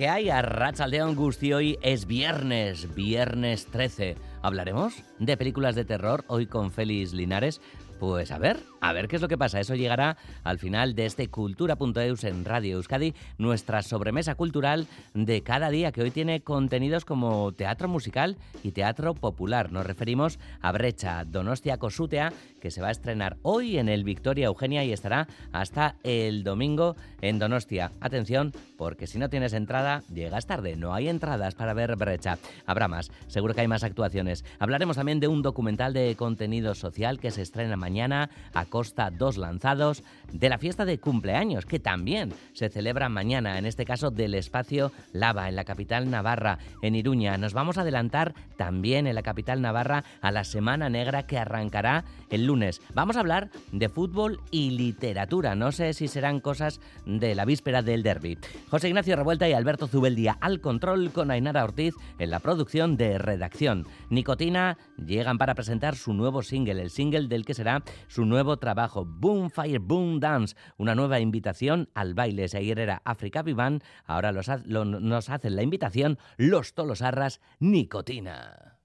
¿Qué hay? A Ratsaldeon Gusti hoy es viernes, viernes 13. ¿Hablaremos de películas de terror hoy con Félix Linares? Pues a ver, a ver qué es lo que pasa. Eso llegará al final de este Cultura.eus en Radio Euskadi, nuestra sobremesa cultural de cada día, que hoy tiene contenidos como teatro musical y teatro popular. Nos referimos a Brecha Donostia Cosutea, que se va a estrenar hoy en el Victoria Eugenia y estará hasta el domingo en Donostia. Atención, porque si no tienes entrada, llegas tarde. No hay entradas para ver Brecha. Habrá más, seguro que hay más actuaciones. Hablaremos también de un documental de contenido social que se estrena mañana a Costa Dos Lanzados, de la fiesta de cumpleaños, que también se celebra mañana, en este caso del espacio Lava, en la capital navarra, en Iruña. Nos vamos a adelantar también en la capital navarra a la Semana Negra que arrancará el lunes. Vamos a hablar de fútbol y literatura. No sé si serán cosas de la víspera del derby. José Ignacio Revuelta y Alberto Zubeldía al control con Ainara Ortiz en la producción de redacción. Nicotina llegan para presentar su nuevo single, el single del que será su nuevo trabajo, Boom Fire Boom Dance, una nueva invitación al baile. Ayer era África Vivan, ahora los, lo, nos hacen la invitación los Tolosarras Nicotina.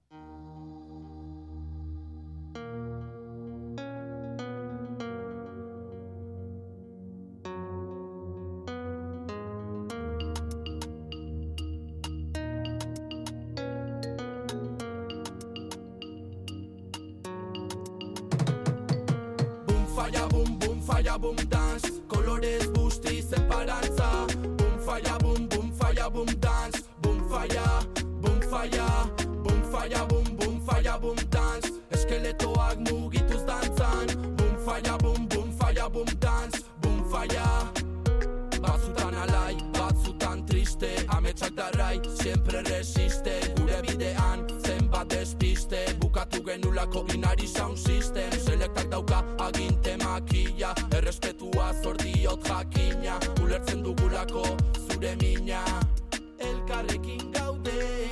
Genulako inari sound system. Selektak dauka aginte makilla Errespetua zordiot jakina. Ulertzen dugulako zure mina. Elkarrekin gaude.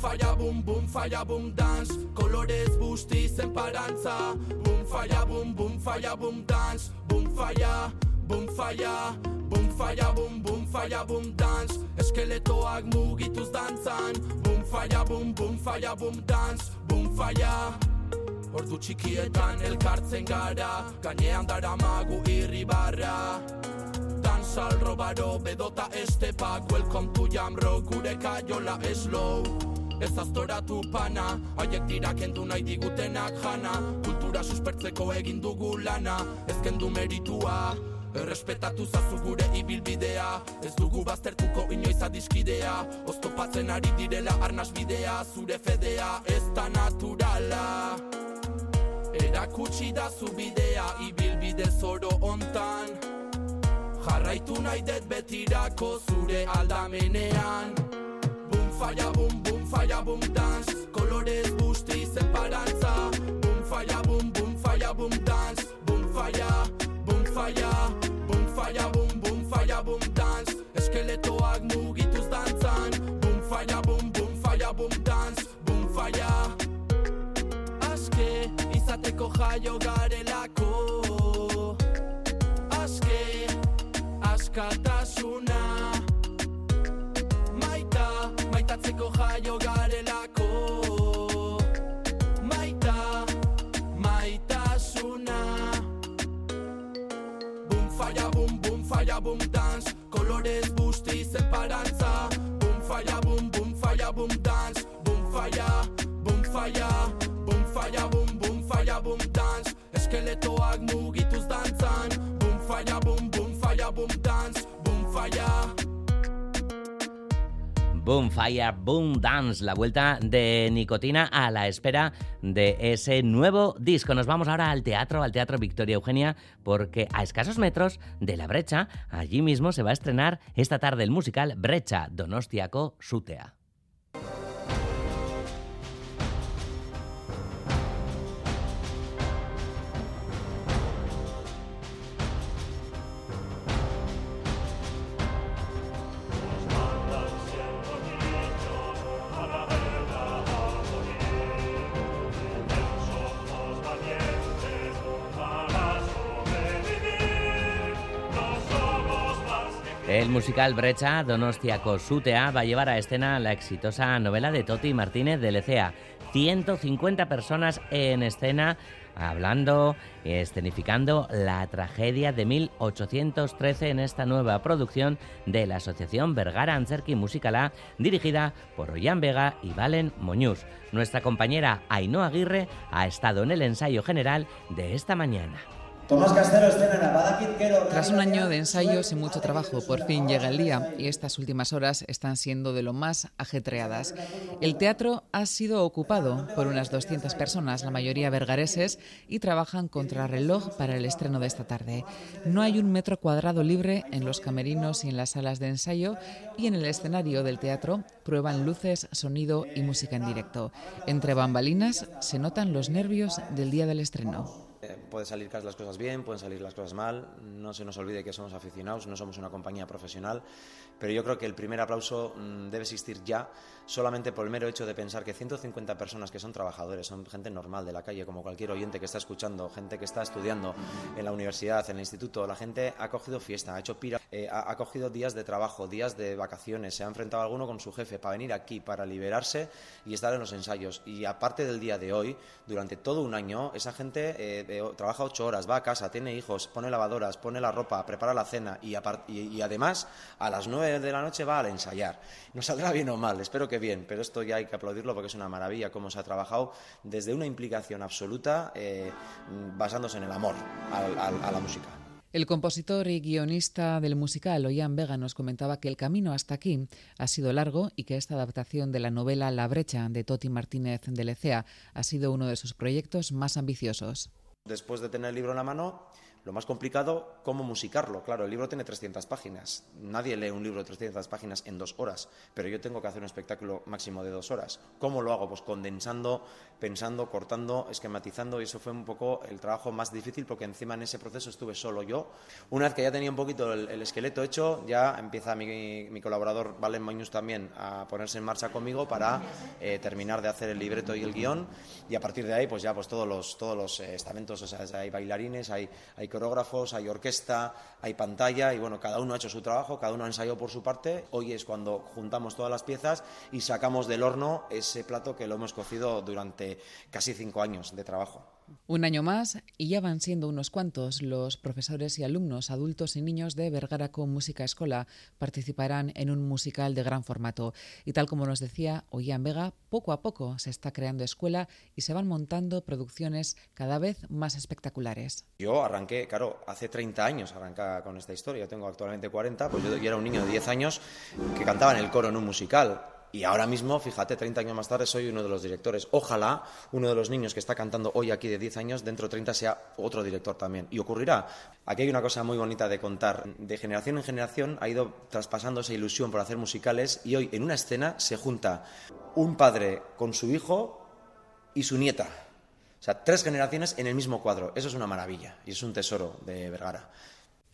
Falla, boom, boom, falla, boom, dance. Kolorez busti zenparantza Boom falla, boom, boom, falla, boom, dance. Boom falla, boom falla Boom falla, boom, boom, falla, boom, dance. Eskeletoak mugituz dantzan. Boom falla, boom, boom, falla, boom, dance. Boom falla Ordu txikietan elkartzen gara. Gainean dara magu irribarra. Danzal robaro bedota estepak Welcome to Jamro gure kaiola slow Ez aztoratu pana, haiek dira kendu nahi digutenak jana. Kultura suspertzeko egin dugu lana, ez kendu meritua Errespetatu zazu gure ibilbidea. Ez dugu baztertuko inoiz adiskidea. Oztopatzen ari direla arnas bidea. Zure fedea ez da naturala. Erakutsi da zu bidea ibilbide zoro ontan Jarraitu nahi det betirako zure aldamenean. Boom falla, boom, boom, falla, boom, dance. Kolorez busti separantza Boom falla, boom, boom, falla, boom, dance. Boom falla, Boom falla, izateko jaio garelako. Aske askatasuna. Maita, maitatzeko jaio garelako. Maita, maitasuna. Boom falla, boom, boom, falla, boom, dance. Kolorez busti separantza boom, Fire, Boom Dance, la vuelta de Nicotina a la espera de ese nuevo disco. Nos vamos ahora al teatro, al Teatro Victoria Eugenia, porque a escasos metros de la brecha, allí mismo se va a estrenar esta tarde el musical Brecha Donostiaco Sutea. Musical Brecha Donostiaco Sutea va a llevar a escena la exitosa novela de Toti Martínez de Lecea. 150 personas en escena hablando, escenificando la tragedia de 1813 en esta nueva producción de la Asociación Vergara Anserki Musicalá, dirigida por Ollán Vega y Valen Moñús. Nuestra compañera Ainhoa Aguirre ha estado en el ensayo general de esta mañana. Tras un año de ensayos y mucho trabajo, por fin llega el día y estas últimas horas están siendo de lo más ajetreadas. El teatro ha sido ocupado por unas 200 personas, la mayoría vergareses, y trabajan contra reloj para el estreno de esta tarde. No hay un metro cuadrado libre en los camerinos y en las salas de ensayo y en el escenario del teatro prueban luces, sonido y música en directo. Entre bambalinas se notan los nervios del día del estreno. Eh, puede salir las cosas bien, pueden salir las cosas mal, no se nos olvide que somos aficionados, no somos una compañía profesional, pero yo creo que el primer aplauso mm, debe existir ya solamente por el mero hecho de pensar que 150 personas que son trabajadores, son gente normal de la calle, como cualquier oyente que está escuchando, gente que está estudiando en la universidad, en el instituto, la gente ha cogido fiesta, ha hecho pira, eh, ha, cogido días de trabajo, días de vacaciones, se ha enfrentado a alguno con su jefe para venir aquí, para liberarse y estar en los ensayos. Y aparte del día de hoy, durante todo un año, esa gente eh, trabaja ocho horas, va a casa, tiene hijos, pone lavadoras, pone la ropa, prepara la cena y, y, además a las nueve de la noche va a ensayar. No saldrá bien o mal, espero que bien, pero esto ya hay que aplaudirlo porque es una maravilla cómo se ha trabajado desde una implicación absoluta eh, basándose en el amor a la música. El compositor y guionista del musical, Ollán Vega, nos comentaba que el camino hasta aquí ha sido largo y que esta adaptación de la novela La brecha de Toti Martínez de Lecea ha sido uno de sus proyectos más ambiciosos. Después de tener el libro en la mano, lo más complicado, cómo musicarlo. Claro, el libro tiene 300 páginas. Nadie lee un libro de 300 páginas en dos horas, pero yo tengo que hacer un espectáculo máximo de dos horas. ¿Cómo lo hago? Pues condensando, pensando, cortando, esquematizando, y eso fue un poco el trabajo más difícil porque encima en ese proceso estuve solo yo. Una vez que ya tenía un poquito el, esqueleto hecho, ya empieza mi, colaborador Valen Mañus también a ponerse en marcha conmigo para eh, terminar de hacer el libreto y el guion, y a partir de ahí, pues ya pues todos los, todos los eh, estamentos, o sea, hay bailarines, hay, hay coreógrafos, hay orquesta, hay pantalla y bueno, cada uno ha hecho su trabajo, cada uno ha ensayado por su parte. Hoy es cuando juntamos todas las piezas y sacamos del horno ese plato que lo hemos cocido durante casi cinco años de trabajo. Un año más y ya van siendo unos cuantos los profesores y alumnos, adultos y niños de Vergara con Música Escola participarán en un musical de gran formato. Y tal como nos decía Ollán Vega, poco a poco se está creando escuela y se van montando producciones cada vez más espectaculares. Yo arranqué, claro, hace 30 años arranqué con esta historia, yo tengo actualmente 40, pues yo era un niño de 10 años que cantaba en el coro en un musical y ahora mismo, fíjate, 30 años más tarde soy uno de los directores. Ojalá uno de los niños que está cantando hoy aquí de 10 años, dentro de 30 sea otro director también. Y ocurrirá. Aquí hay una cosa muy bonita de contar. De generación en generación ha ido traspasando esa ilusión por hacer musicales y hoy en una escena se junta un padre con su hijo y su nieta. O sea, tres generaciones en el mismo cuadro. Eso es una maravilla y es un tesoro de Vergara.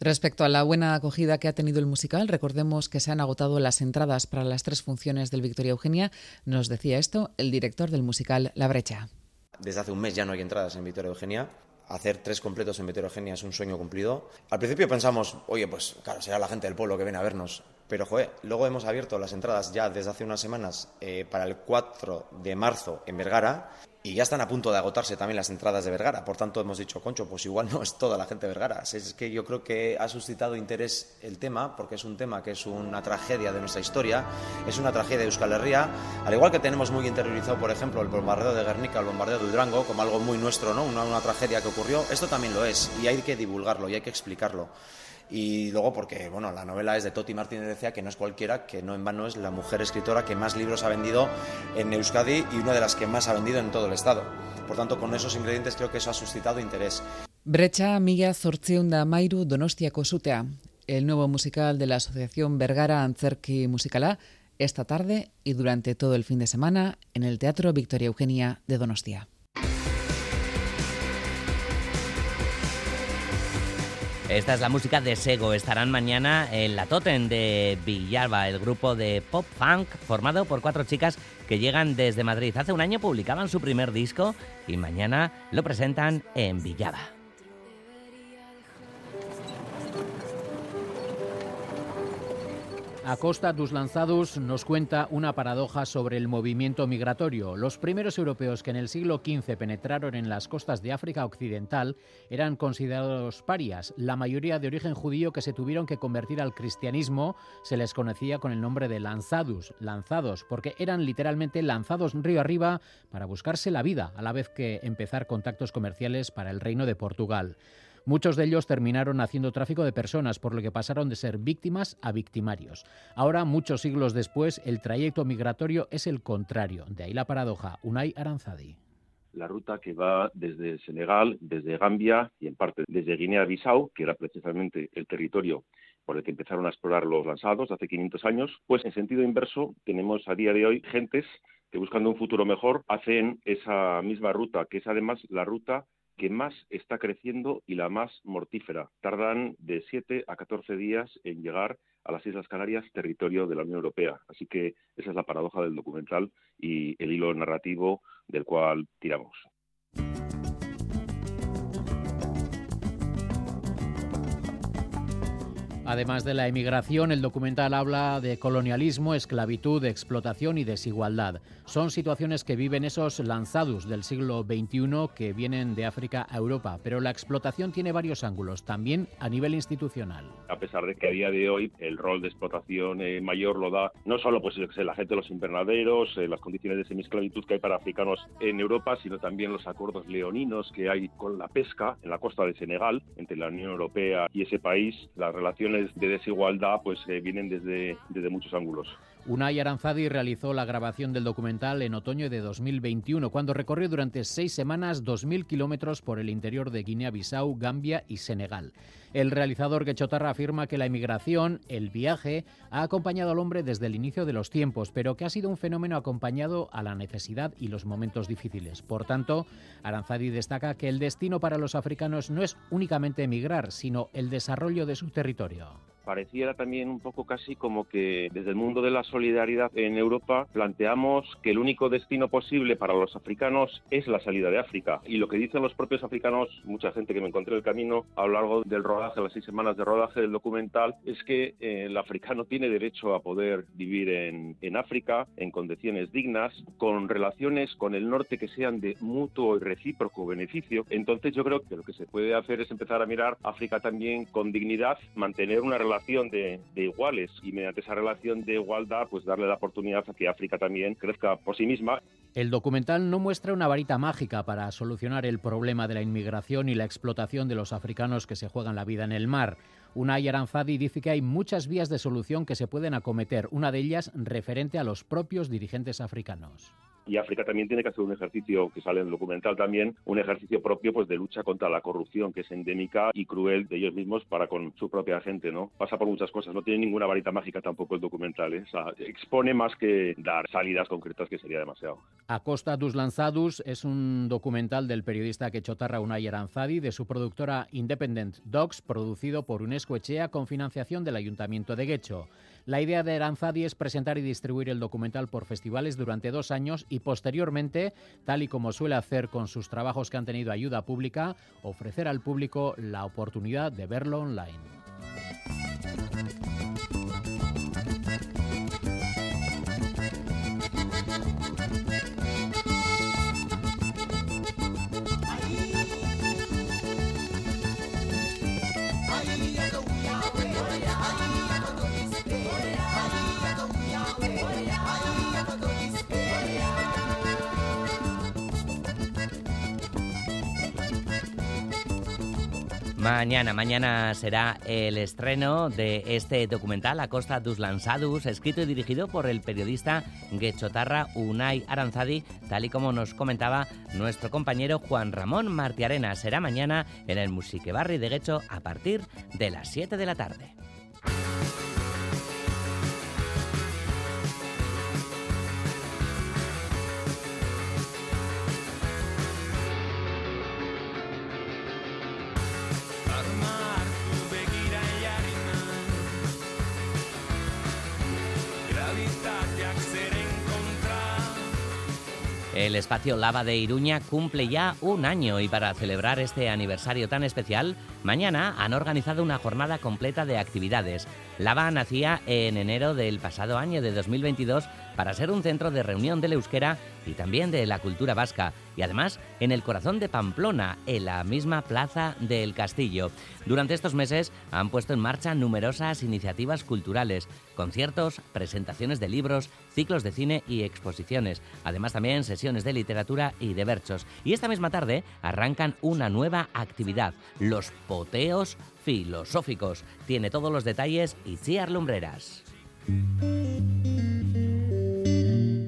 Respecto a la buena acogida que ha tenido el musical, recordemos que se han agotado las entradas para las tres funciones del Victoria Eugenia. Nos decía esto el director del musical La Brecha. Desde hace un mes ya no hay entradas en Victoria Eugenia. Hacer tres completos en Victoria Eugenia es un sueño cumplido. Al principio pensamos, oye, pues claro, será la gente del pueblo que viene a vernos. Pero, joder, luego hemos abierto las entradas ya desde hace unas semanas eh, para el 4 de marzo en Vergara y ya están a punto de agotarse también las entradas de Vergara. Por tanto, hemos dicho, concho, pues igual no es toda la gente de Vergara. Es que yo creo que ha suscitado interés el tema, porque es un tema que es una tragedia de nuestra historia, es una tragedia de Euskal Herria. Al igual que tenemos muy interiorizado, por ejemplo, el bombardeo de Guernica, el bombardeo de Durango, como algo muy nuestro, ¿no? Una, una tragedia que ocurrió, esto también lo es, y hay que divulgarlo y hay que explicarlo. Y luego porque bueno, la novela es de Toti Martínez decía que no es cualquiera, que no en vano es la mujer escritora que más libros ha vendido en Euskadi y una de las que más ha vendido en todo el estado. Por tanto, con esos ingredientes creo que eso ha suscitado interés. Brecha mila zortziunda mairu donostiako sutea. El nuevo musical de la Asociación Vergara Antzerki Musicala esta tarde y durante todo el fin de semana en el Teatro Victoria Eugenia de Donostia. Esta es la música de Sego. Estarán mañana en la Totem de Villalba, el grupo de pop funk formado por cuatro chicas que llegan desde Madrid. Hace un año publicaban su primer disco y mañana lo presentan en Villalba. Acosta dos Lanzados nos cuenta una paradoja sobre el movimiento migratorio. Los primeros europeos que en el siglo XV penetraron en las costas de África Occidental eran considerados parias. La mayoría de origen judío que se tuvieron que convertir al cristianismo se les conocía con el nombre de lanzados, lanzados, porque eran literalmente lanzados río arriba para buscarse la vida, a la vez que empezar contactos comerciales para el reino de Portugal. Muchos de ellos terminaron haciendo tráfico de personas, por lo que pasaron de ser víctimas a victimarios. Ahora, muchos siglos después, el trayecto migratorio es el contrario. De ahí la paradoja. Unai Aranzadi la ruta que va desde Senegal, desde Gambia y en parte desde Guinea-Bissau, que era precisamente el territorio por el que empezaron a explorar los lanzados hace 500 años, pues en sentido inverso tenemos a día de hoy gentes que buscando un futuro mejor hacen esa misma ruta, que es además la ruta que más está creciendo y la más mortífera. Tardan de 7 a 14 días en llegar a las Islas Canarias, territorio de la Unión Europea. Así que esa es la paradoja del documental y el hilo narrativo del cual tiramos. Además de la emigración, el documental habla de colonialismo, esclavitud, explotación y desigualdad. Son situaciones que viven esos lanzados del siglo XXI que vienen de África a Europa, pero la explotación tiene varios ángulos, también a nivel institucional. A pesar de que a día de hoy el rol de explotación eh, mayor lo da no solo pues, la gente de los invernaderos, eh, las condiciones de semiesclavitud que hay para africanos en Europa, sino también los acuerdos leoninos que hay con la pesca en la costa de Senegal entre la Unión Europea y ese país, las relaciones de desigualdad pues eh, vienen desde, desde muchos ángulos. Unai Aranzadi realizó la grabación del documental en otoño de 2021, cuando recorrió durante seis semanas 2.000 kilómetros por el interior de Guinea-Bissau, Gambia y Senegal. El realizador Quechotarra afirma que la emigración, el viaje, ha acompañado al hombre desde el inicio de los tiempos, pero que ha sido un fenómeno acompañado a la necesidad y los momentos difíciles. Por tanto, Aranzadi destaca que el destino para los africanos no es únicamente emigrar, sino el desarrollo de su territorio pareciera también un poco casi como que desde el mundo de la solidaridad en Europa planteamos que el único destino posible para los africanos es la salida de África. Y lo que dicen los propios africanos, mucha gente que me encontré en el camino a lo largo del rodaje, las seis semanas de rodaje del documental, es que eh, el africano tiene derecho a poder vivir en, en África en condiciones dignas, con relaciones con el norte que sean de mutuo y recíproco beneficio. Entonces yo creo que lo que se puede hacer es empezar a mirar África también con dignidad, mantener una relación de, iguales y mediante esa relación de igualdad pues darle la oportunidad a que África también crezca por sí misma. El documental no muestra una varita mágica para solucionar el problema de la inmigración y la explotación de los africanos que se juegan la vida en el mar. Unai Aranzadi dice que hay muchas vías de solución que se pueden acometer, una de ellas referente a los propios dirigentes africanos y África también tiene que hacer un ejercicio que sale en el documental también, un ejercicio propio pues de lucha contra la corrupción que es endémica y cruel de ellos mismos para con su propia gente, ¿no? Pasa por muchas cosas, no tiene ninguna varita mágica tampoco el documental, ¿eh? expone más que dar salidas concretas que sería demasiado. A Costa dos Lanzados es un documental del periodista quechotarra Unai Aranzadi de su productora Independent Dogs, producido por UNESCO Echea con financiación del Ayuntamiento de Guecho. La idea de Aranzadi es presentar y distribuir el documental por festivales durante dos años y posteriormente, tal y como suele hacer con sus trabajos que han tenido ayuda pública, ofrecer al público la oportunidad de verlo online. Mañana, mañana será el estreno de este documental A Costa dos Lanzados, escrito y dirigido por el periodista Guechotarra Unai Aranzadi, tal y como nos comentaba nuestro compañero Juan Ramón Martiarena. Será mañana en el Musique Barri de Guecho a partir de las 7 de la tarde. El espacio Lava de Iruña cumple ya un año y para celebrar este aniversario tan especial, mañana han organizado una jornada completa de actividades. Lava nacía en enero del pasado año de 2022 para ser un centro de reunión del euskera y también de la cultura vasca, y además en el corazón de Pamplona, en la misma plaza del Castillo. Durante estos meses han puesto en marcha numerosas iniciativas culturales, conciertos, presentaciones de libros, ciclos de cine y exposiciones, además también sesiones de literatura y de berchos. Y esta misma tarde arrancan una nueva actividad, los poteos filosóficos. Tiene todos los detalles Itziar Lumbreras.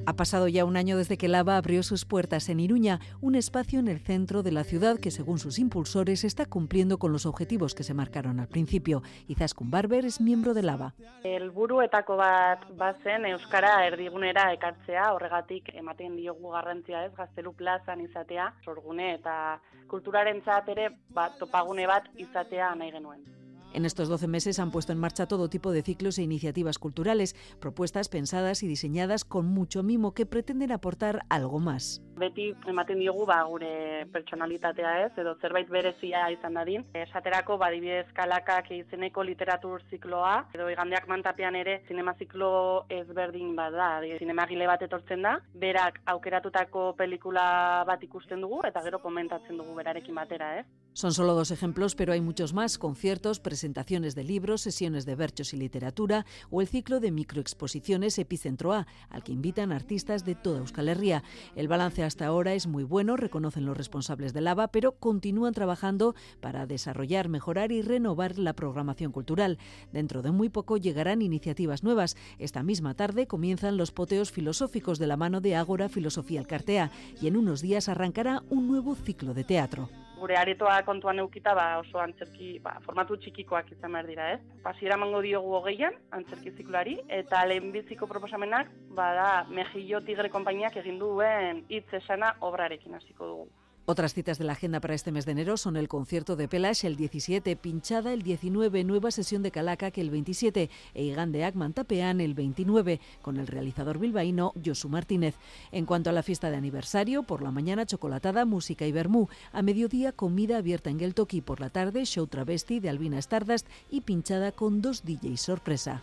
Ha pasado ya un año desde que Lava abrió sus puertas en Iruña, un espacio en el centro de la ciudad que, según sus impulsores, está cumpliendo con los objetivos que se marcaron al principio. Izaskun Barber es miembro de Lava. El etako bat bazen euskara erdigunera ekartzea, horregatik ematen diogu garrantzia ez, gaztelu plazan izatea, sorgune eta kulturarentzat ere bat topagune bat izatea nahi genuen. En estos 12 meses han puesto en marcha todo tipo de ciclos e iniciativas culturales, propuestas pensadas y diseñadas con mucho mimo que pretenden aportar algo más. beti ematen diogu ba gure pertsonalitatea ez edo zerbait berezia izan dadin. Esaterako badibidez kalakak izeneko literatur zikloa edo igandeak mantapean ere zinema ziklo ezberdin bada, zinemagile bat etortzen da, berak aukeratutako pelikula bat ikusten dugu eta gero komentatzen dugu berarekin batera, ez? Son solo dos ejemplos, pero hay muchos más, conciertos, presentaciones de libros, sesiones de berchos y literatura o el ciclo de microexposiciones Epicentro A, al que invitan artistas de toda Euskal Herria. El balance hasta ahora es muy bueno, reconocen los responsables de Lava, pero continúan trabajando para desarrollar, mejorar y renovar la programación cultural. Dentro de muy poco llegarán iniciativas nuevas. Esta misma tarde comienzan los poteos filosóficos de la mano de Ágora Filosofía Alcartea y en unos días arrancará un nuevo ciclo de teatro. Gure aretoa kontuan eukita ba, oso antzerki ba, formatu txikikoak izan behar dira, ez? Pasiera mango diogu hogeian, antzerki zikloari, eta lehenbiziko proposamenak, bada, Mejillo Tigre Kompainiak egin duen hitz esana obrarekin hasiko dugu. Otras citas de la agenda para este mes de enero son el concierto de Pelash el 17, Pinchada el 19, nueva sesión de Calaca el 27 e Igandeak Mantapean el 29, con el realizador bilbaíno Josu Martínez. En cuanto a la fiesta de aniversario, por la mañana chocolatada, música y vermú, a mediodía comida abierta en Geltoki, por la tarde show travesti de Albina Stardust y pinchada con dos DJs sorpresa.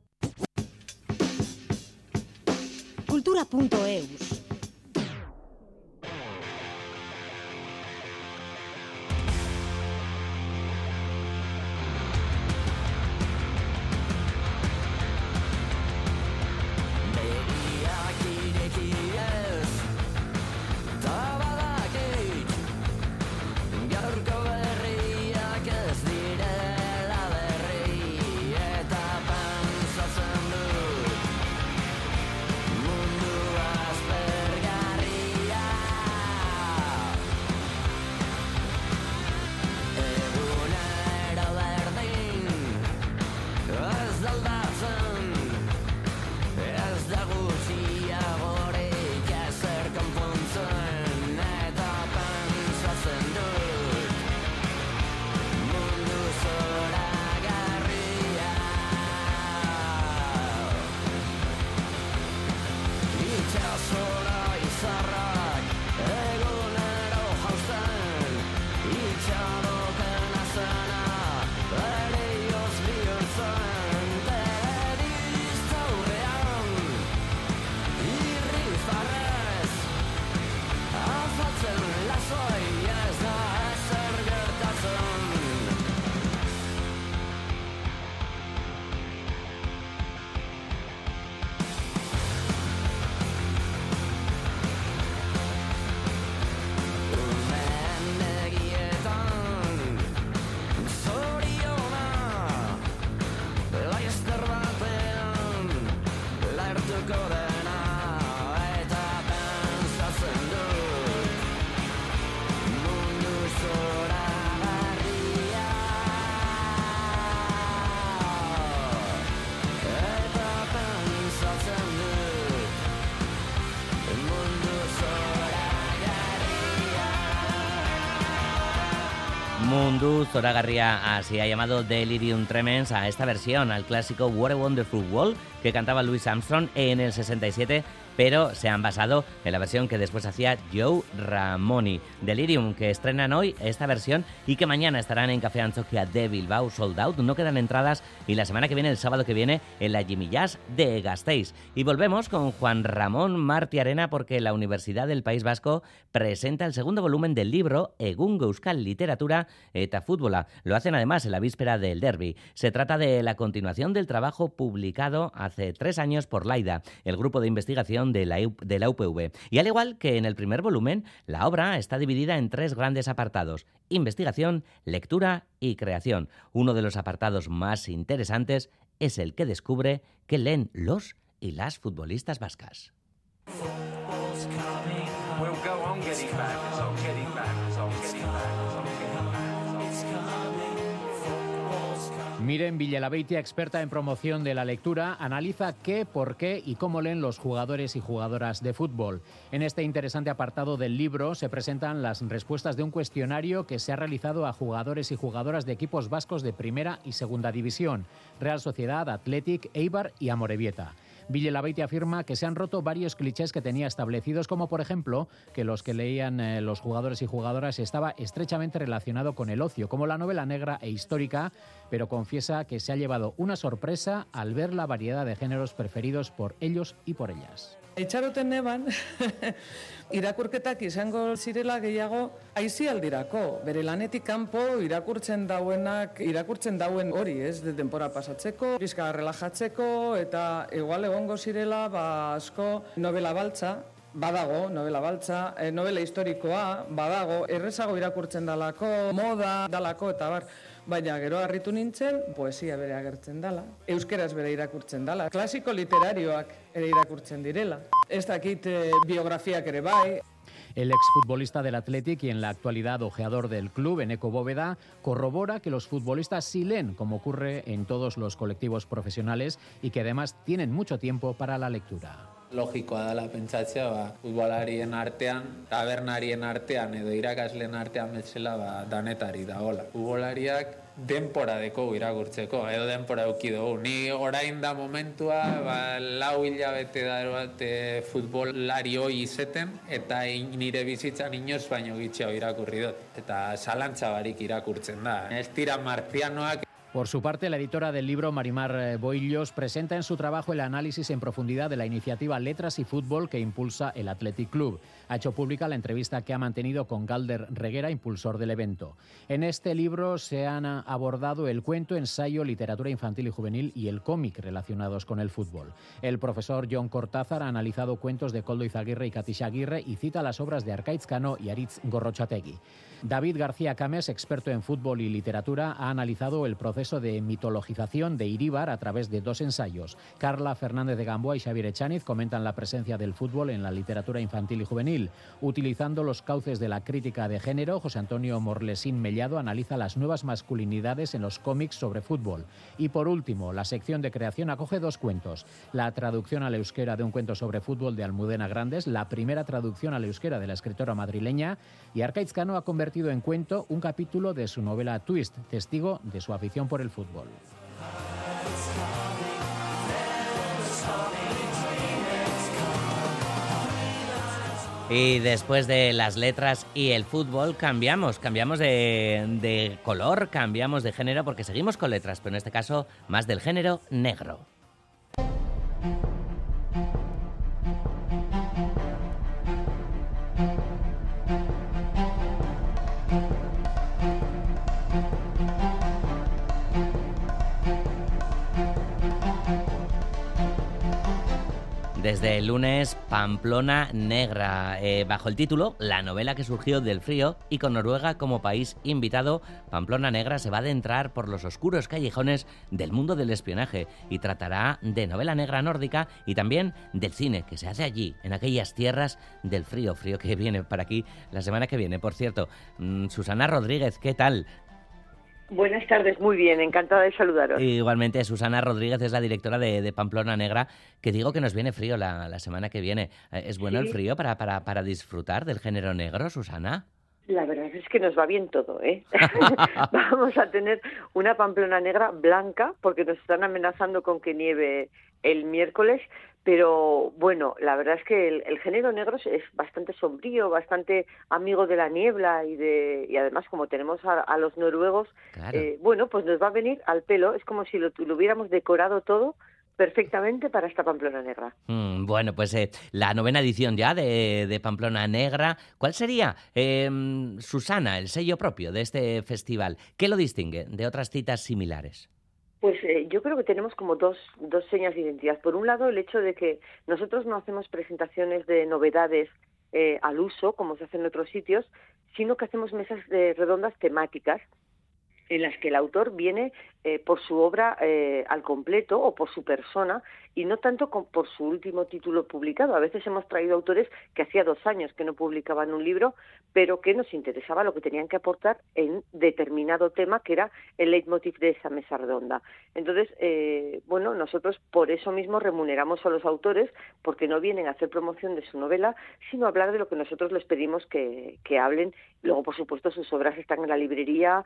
cultura.eus. Zoragarria así ha llamado Delirium Tremens a esta versión, al clásico What a Wonderful World que cantaba Louis Armstrong en el 67 pero se han basado en la versión que después hacía Joe Ramoni. Delirium, que estrenan hoy esta versión y que mañana estarán en Café Anzokia de Bilbao, sold out, no quedan entradas y la semana que viene, el sábado que viene, en la Jimmy Jazz de Gasteiz. Y volvemos con Juan Ramón Marti Arena porque la Universidad del País Vasco presenta el segundo volumen del libro Egun Euskal Literatura eta Fútbola. Lo hacen además en la víspera del derby. Se trata de la continuación del trabajo publicado hace tres años por Laida, el grupo de investigación de la UPV. Y al igual que en el primer volumen, la obra está dividida en tres grandes apartados, investigación, lectura y creación. Uno de los apartados más interesantes es el que descubre que leen los y las futbolistas vascas. Miren Villalabeitia, experta en promoción de la lectura, analiza qué, por qué y cómo leen los jugadores y jugadoras de fútbol. En este interesante apartado del libro se presentan las respuestas de un cuestionario que se ha realizado a jugadores y jugadoras de equipos vascos de primera y segunda división, Real Sociedad, Athletic, Eibar y Amorebieta. Villelabeite afirma que se han roto varios clichés que tenía establecidos, como por ejemplo que los que leían eh, los jugadores y jugadoras estaba estrechamente relacionado con el ocio, como la novela negra e histórica, pero confiesa que se ha llevado una sorpresa al ver la variedad de géneros preferidos por ellos y por ellas. Itxaroten neban, irakurketak izango zirela gehiago aizialdirako. Bere lanetik kanpo irakurtzen dauenak, irakurtzen dauen hori, ez, de denpora pasatzeko, bizka relajatzeko, eta igual egongo zirela, ba, asko novela baltza, Badago, novela baltza, e, novela historikoa, badago, errezago irakurtzen dalako, moda dalako, eta bar, baina gero harritu nintzen, poesia bere agertzen dala, euskeraz bere irakurtzen dala, klasiko literarioak ere irakurtzen direla. Ez dakit eh, biografiak ere bai. El exfutbolista del Athletic y en la actualidad ojeador del club, Eneco Bóveda, corrobora que los futbolistas sí leen, como ocurre en todos los colectivos profesionales, y que además tienen mucho tiempo para la lectura. Logikoa dela pentsatzea, ba, futbolarien artean, tabernarien artean edo irakasleen artean bezala ba, danetari da, hola. Futbolariak denpora deko irakurtzeko, edo denpora euki dugu. Ni orain da momentua, ba, lau hilabete da bat futbolari hoi izeten, eta nire bizitzan inoz baino gitxea irakurri dut. Eta salantza barik irakurtzen da. Ez tira marzianoak Por su parte, la editora del libro, Marimar eh, Boillos, presenta en su trabajo el análisis en profundidad de la iniciativa Letras y Fútbol que impulsa el Athletic Club. Ha hecho pública la entrevista que ha mantenido con Galder Reguera, impulsor del evento. En este libro se han abordado el cuento, ensayo, literatura infantil y juvenil y el cómic relacionados con el fútbol. El profesor John Cortázar ha analizado cuentos de Coldo Izaguirre y Katisha Aguirre y cita las obras de Arcaiz Cano y Aritz Gorrochategui. David García Cames, experto en fútbol y literatura, ha analizado el proceso de mitologización de Iríbar a través de dos ensayos. Carla Fernández de Gamboa y Xavier Echaniz comentan la presencia del fútbol en la literatura infantil y juvenil. Utilizando los cauces de la crítica de género, José Antonio Morlesín Mellado analiza las nuevas masculinidades en los cómics sobre fútbol. Y por último, la sección de creación acoge dos cuentos. La traducción al euskera de un cuento sobre fútbol de Almudena Grandes, la primera traducción al euskera de la escritora madrileña, y Arcaiz Cano ha convertido en cuento un capítulo de su novela Twist, testigo de su afición por el fútbol. Y después de las letras y el fútbol cambiamos, cambiamos de, de, color, cambiamos de género porque seguimos con letras, pero en este caso más del género negro. Desde el lunes, Pamplona Negra, eh, bajo el título La novela que surgió del frío y con Noruega como país invitado, Pamplona Negra se va a adentrar por los oscuros callejones del mundo del espionaje y tratará de novela negra nórdica y también del cine que se hace allí, en aquellas tierras del frío, frío que viene para aquí la semana que viene. Por cierto, mm, Susana Rodríguez, ¿qué tal? Buenas tardes, muy bien, encantada de saludaros. Igualmente, Susana Rodríguez es la directora de, Pamplona Negra, que digo que nos viene frío la, semana que viene. Eh, ¿Es bueno el frío para, para, para disfrutar del género negro, Susana? La verdad es que nos va bien todo, ¿eh? Vamos a tener una Pamplona negra blanca porque nos están amenazando con que nieve el miércoles, pero bueno, la verdad es que el, género negro es bastante sombrío, bastante amigo de la niebla y de y además como tenemos a, los noruegos, eh, bueno, pues nos va a venir al pelo, es como si lo, lo hubiéramos decorado todo perfectamente para esta Pamplona Negra. Mm, bueno, pues eh, la novena edición ya de, Pamplona Negra. ¿Cuál sería, em, Susana, el sello propio de este festival? ¿Qué lo distingue de otras citas similares? Pues eh, yo creo que tenemos como dos, dos señas de identidad. Por un lado, el hecho de que nosotros no hacemos presentaciones de novedades eh, al uso, como se hace en otros sitios, sino que hacemos mesas de redondas temáticas en las que el autor viene eh, por su obra eh, al completo o por su persona y no tanto por su último título publicado. A veces hemos traído autores que hacía dos años que no publicaban un libro, pero que nos interesaba lo que tenían que aportar en determinado tema, que era el leitmotiv de esa mesa redonda. Entonces, eh, bueno, nosotros por eso mismo remuneramos a los autores, porque no vienen a hacer promoción de su novela, sino a hablar de lo que nosotros les pedimos que, que hablen. Luego, por supuesto, sus obras están en la librería,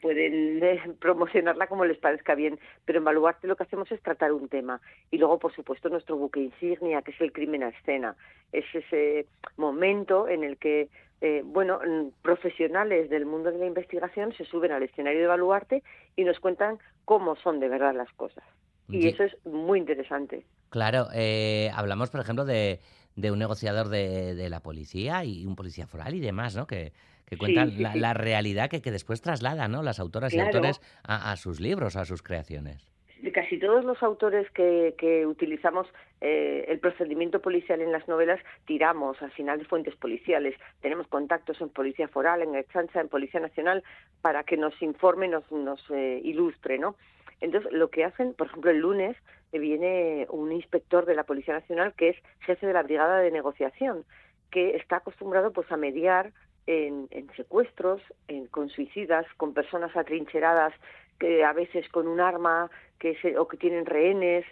pueden promocionar como les parezca bien, pero en Baluarte lo que hacemos es tratar un tema. Y luego, por supuesto, nuestro buque insignia, que es el crimen a escena. Es ese momento en el que eh, bueno, profesionales del mundo de la investigación se suben al escenario de Baluarte y nos cuentan cómo son de verdad las cosas. Y eso es muy interesante. Claro, eh, hablamos, por ejemplo, de, de un negociador de, de, la policía y un policía foral y demás, ¿no? Que, que cuentan la, realidad que, que, después trasladan ¿no? las autoras y autores a, sus libros, a sus creaciones. Casi todos los autores que, que utilizamos eh, el procedimiento policial en las novelas tiramos al final de fuentes policiales. Tenemos contactos en Policía Foral, en Exchanza, en Policía Nacional, para que nos informe, nos, nos eh, ilustre, ¿no? Entonces, lo que hacen, por ejemplo, el lunes viene un inspector de la Policía Nacional que es jefe de la Brigada de Negociación, que está acostumbrado pues a mediar en, secuestros, en, con suicidas, con personas atrincheradas, que a veces con un arma que o que tienen rehenes,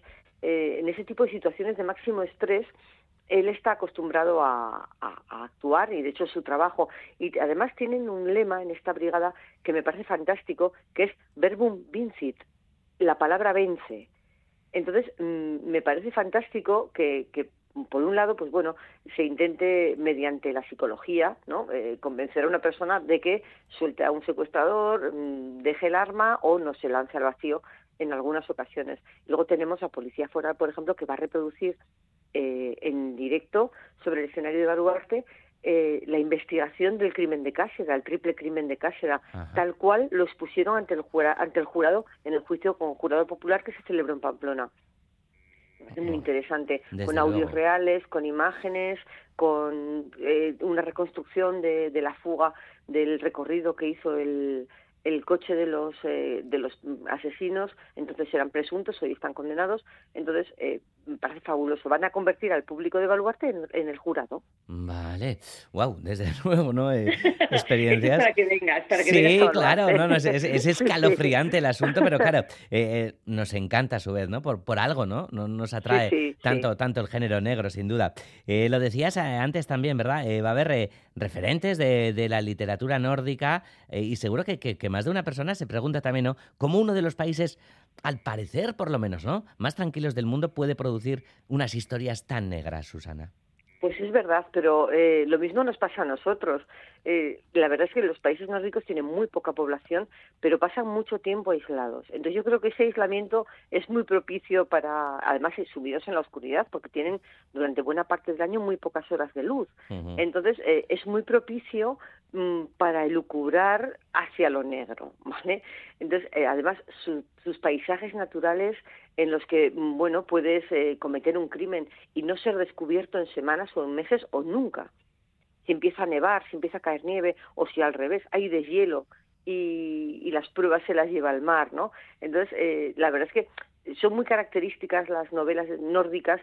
eh, en ese tipo de situaciones de máximo estrés, él está acostumbrado a, actuar y de hecho su trabajo. Y además tienen un lema en esta brigada que me parece fantástico, que es verbum vincit, la palabra vence. Entonces, mm, me parece fantástico que, que por un lado, pues bueno, se intente mediante la psicología, ¿no? Eh, convencer a una persona de que suelte a un secuestrador, mm, deje el arma o no se lance al vacío en algunas ocasiones. Luego tenemos a Policía Foral, por ejemplo, que va a reproducir eh, en directo sobre el escenario de Baruarte eh, la investigación del crimen de Cáceres, el triple crimen de Cáceres, tal cual lo expusieron ante el, ante el jurado en el juicio con jurado popular que se celebró en Pamplona. Es muy interesante, con audios reales, con imágenes, con eh, una reconstrucción de, de la fuga del recorrido que hizo el, el coche de los eh, de los asesinos. Entonces eran presuntos hoy están condenados. Entonces eh, me parece fabuloso. Van a convertir al público de Baluarte en, el jurado. Vale. Wow desde luego no eh, experiencias. Para que vengas para que sí claro no, no es, escalofriante el asunto pero claro nos encanta a su vez no por por algo no, no nos atrae tanto tanto el género negro sin duda. Lo decías antes también verdad va a haber referentes de, de, la literatura nórdica y seguro que, que, que más de una persona se pregunta también, ¿no? ¿Cómo uno de los países, al parecer por lo menos, ¿no? Más tranquilos del mundo puede producir unas historias tan negras, Susana? Pues es verdad, pero eh, lo mismo nos pasa a nosotros. Eh, la verdad es que los países más ricos tienen muy poca población, pero pasan mucho tiempo aislados. Entonces yo creo que ese aislamiento es muy propicio para, además, subidos en la oscuridad, porque tienen durante buena parte del año muy pocas horas de luz. Entonces eh, es muy propicio para elucubrar hacia lo negro, ¿vale? Entonces, además, sus paisajes naturales en los que, mm, bueno, puedes cometer un crimen y no ser descubierto en semanas o en meses o nunca si empieza a nevar, si empieza a caer nieve o si al revés hay deshielo y, y las pruebas se las lleva al mar, ¿no? Entonces, eh, la verdad es que son muy características las novelas nórdicas,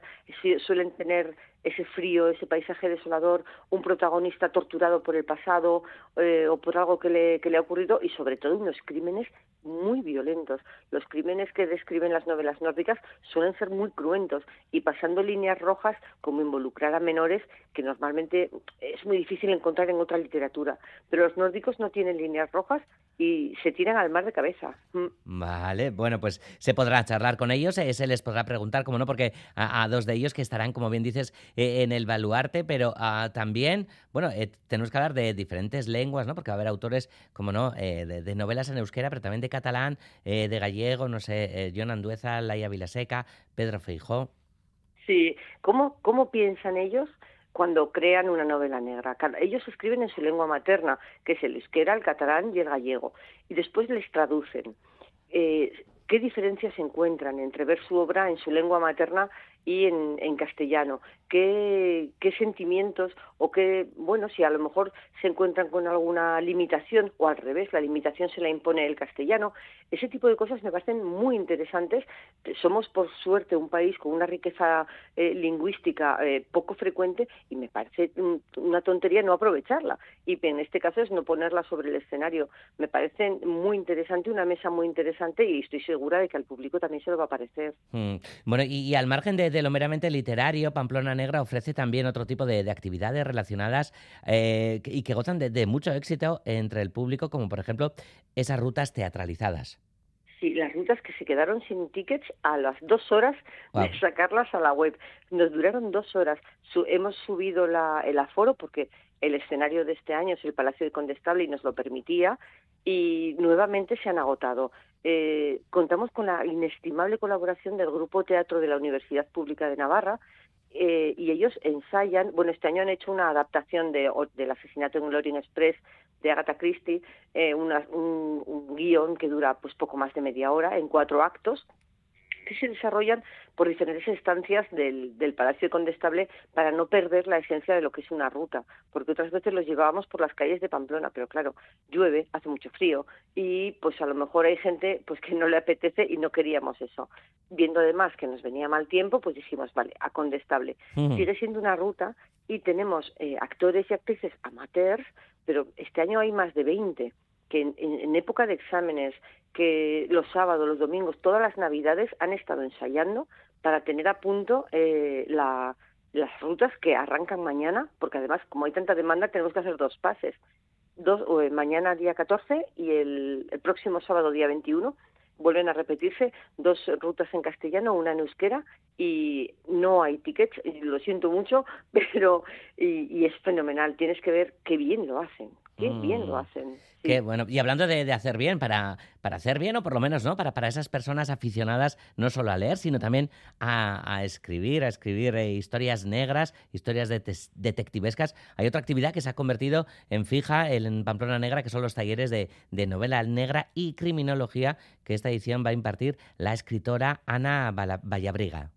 suelen tener ese frío, ese paisaje desolador, un protagonista torturado por el pasado eh, o por algo que le, que le ha ocurrido y sobre todo unos crímenes muy violentos. Los crímenes que describen las novelas nórdicas suelen ser muy cruentos y pasando líneas rojas como involucrar a menores que normalmente es muy difícil encontrar en otra literatura. Pero los nórdicos no tienen líneas rojas y se tiran al mar de cabeza. Mm. Vale, bueno, pues se podrá charlar con ellos, eh, se les podrá preguntar, como no, porque a, dos de ellos que estarán, como bien dices, en el baluarte, pero ah, también, bueno, eh, tenemos que hablar de diferentes lenguas, ¿no? Porque va a haber autores, como no, de, novelas en euskera, pero también de catalán, de gallego, no sé, John Andueza, Laia Vilaseca, Pedro Feijó. Sí, ¿cómo, cómo piensan ellos? cuando crean una novela negra. Ellos escriben en su lengua materna, que es el euskera, el catalán y el gallego, y después les traducen. Eh, ¿Qué diferencias encuentran entre ver su obra en su lengua materna y en castellano? Qué, sentimientos o qué, bueno, si a lo mejor se encuentran con alguna limitación o al revés, la limitación se la impone el castellano. Ese tipo de cosas me parecen muy interesantes. Somos, por suerte, un país con una riqueza eh, lingüística eh, poco frecuente y me parece una tontería no aprovecharla. Y en este caso es no ponerla sobre el escenario. Me parece muy interesante, una mesa muy interesante y estoy segura de que al público también se lo va a parecer. Mm. Bueno, y, al margen de, de, lo meramente literario, Pamplona Negra ofrece también otro tipo de, actividades relacionadas eh, y que gozan de, mucho éxito entre el público, como por ejemplo esas rutas teatralizadas. Sí, las rutas que se quedaron sin tickets a las dos horas de sacarlas a la web. Nos duraron dos horas. hemos subido el aforo porque el escenario de este año es el Palacio de Condestable y nos lo permitía y nuevamente se han agotado. Eh, contamos con la inestimable colaboración del Grupo Teatro de la Universidad Pública de Navarra, eh, y ellos ensayan, bueno, este año han hecho una adaptación de, del asesinato en Glorian Express de Agatha Christie, eh, un, un, guion que dura pues poco más de media hora en cuatro actos que se desarrollan por diferentes instancias del, del Palacio Condestable para no perder la esencia de lo que es una ruta, porque otras veces los llevábamos por las calles de Pamplona, pero claro, llueve, hace mucho frío y pues a lo mejor hay gente pues que no le apetece y no queríamos eso. Viendo además que nos venía mal tiempo, pues dijimos, vale, a Condestable. Sigue siendo una ruta y tenemos eh, actores y actrices amateurs, pero este año hay más de 20 que en, época de exámenes, que los sábados, los domingos, todas las navidades han estado ensayando para tener a punto eh, las rutas que arrancan mañana, porque además, como hay tanta demanda, tenemos que hacer dos pases. Dos, eh, mañana día 14 y el, próximo sábado día 21 vuelven a repetirse dos rutas en castellano, una en euskera y no hay tickets, lo siento mucho, pero y es fenomenal, tienes que ver qué bien lo hacen, Qué bien lo mm. Qué bueno. Y hablando de, hacer bien, para, para hacer bien, o por lo menos, ¿no? Para, para esas personas aficionadas no solo a leer, sino también a, escribir, a escribir eh, historias negras, historias detectivescas. Hay otra actividad que se ha convertido en fija en Pamplona Negra, que son los talleres de, de novela negra y criminología, que esta edición va a impartir la escritora Ana Vallabriga.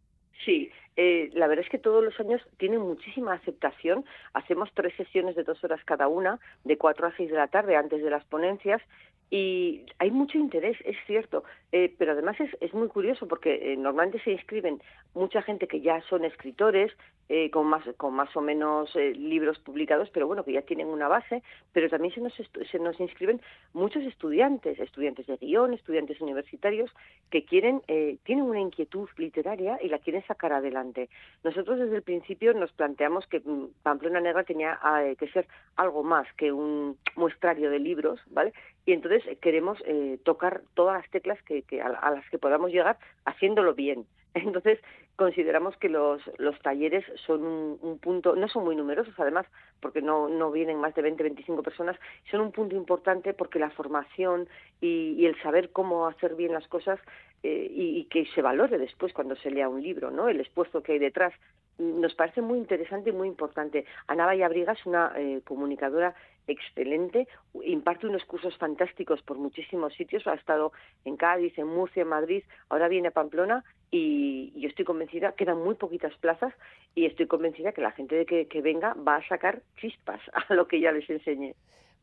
Eh, la verdad es que todos los años tienen muchísima aceptación. Hacemos tres sesiones de dos horas cada una, de cuatro a seis de la tarde antes de las ponencias, y hay mucho interés, es cierto, eh, pero además es, es, muy curioso porque eh, normalmente se inscriben mucha gente que ya son escritores, eh, con, más, con más o menos libros publicados, pero bueno, que ya tienen una base, pero también se nos, se nos inscriben muchos estudiantes, estudiantes de guion, estudiantes universitarios, que quieren, tienen una inquietud literaria y la quieren sacar adelante. Nosotros desde el principio nos planteamos que mm, Pamplona Negra tenía que ser algo más que un muestrario de libros, ¿vale? y entonces queremos eh, tocar todas las teclas que, a, las que podamos llegar haciéndolo bien. Entonces consideramos que los, talleres son un, punto, no son muy numerosos además, porque no, vienen más de 20, 25 personas, son un punto importante porque la formación y, el saber cómo hacer bien las cosas eh, y, que se valore después cuando se lea un libro, ¿no? El esfuerzo que hay detrás nos parece muy interesante y muy importante. Ana Vallabriga es una eh, comunicadora excelente, imparte unos cursos fantásticos por muchísimos sitios, ha estado en Cádiz, en Murcia, en Madrid, ahora viene a Pamplona y yo estoy convencida, quedan muy poquitas plazas y estoy convencida que la gente de que, que venga va a sacar chispas a lo que ya les enseñé.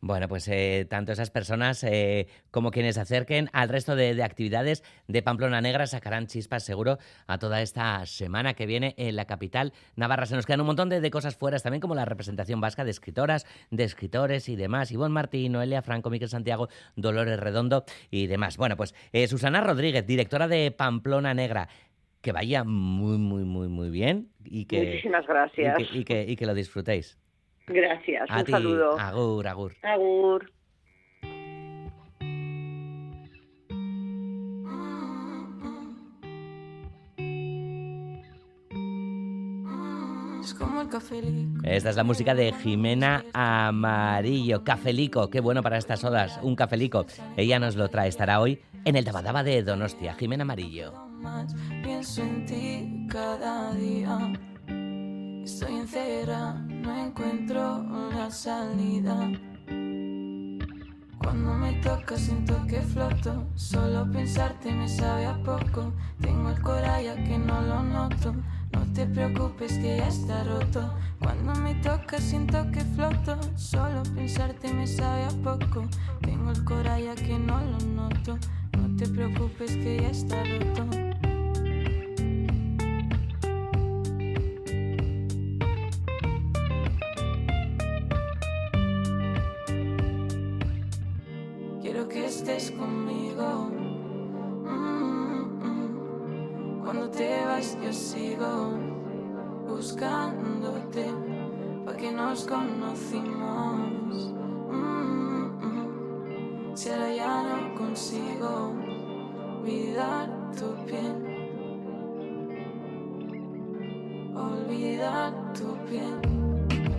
Bueno, pues eh, tanto esas personas eh, como quienes se acerquen al resto de, de, actividades de Pamplona Negra sacarán chispas seguro a toda esta semana que viene en la capital navarra. Se nos quedan un montón de, de cosas fuera también, como la representación vasca de escritoras, de escritores y demás. Ivonne Martín, Noelia Franco, Miquel Santiago, Dolores Redondo y demás. Bueno, pues eh, Susana Rodríguez, directora de Pamplona Negra que vaya muy, muy, muy, muy bien y que, Muchísimas gracias. Y que, y que, y que lo disfrutéis. Gracias, a un ti. saludo. Agur, agur. Agur. Es como el cafelico. Esta es la música de Jimena Amarillo. Cafelico, qué bueno para estas horas, un cafelico. Ella nos lo trae, estará hoy en el Dabadaba de Donostia. Jimena Amarillo. Más pienso en ti cada día. Encuentro la salida. Cuando me toca siento que floto, solo pensarte me sabe a poco. Tengo el coraje que no lo noto, no te preocupes que ya está roto. Cuando me toca siento que floto, solo pensarte me sabe a poco. Tengo el coraje que no lo noto, no te preocupes que ya está roto. Nos conocimos. Si ahora ya no consigo olvidar tu piel, olvidar tu piel,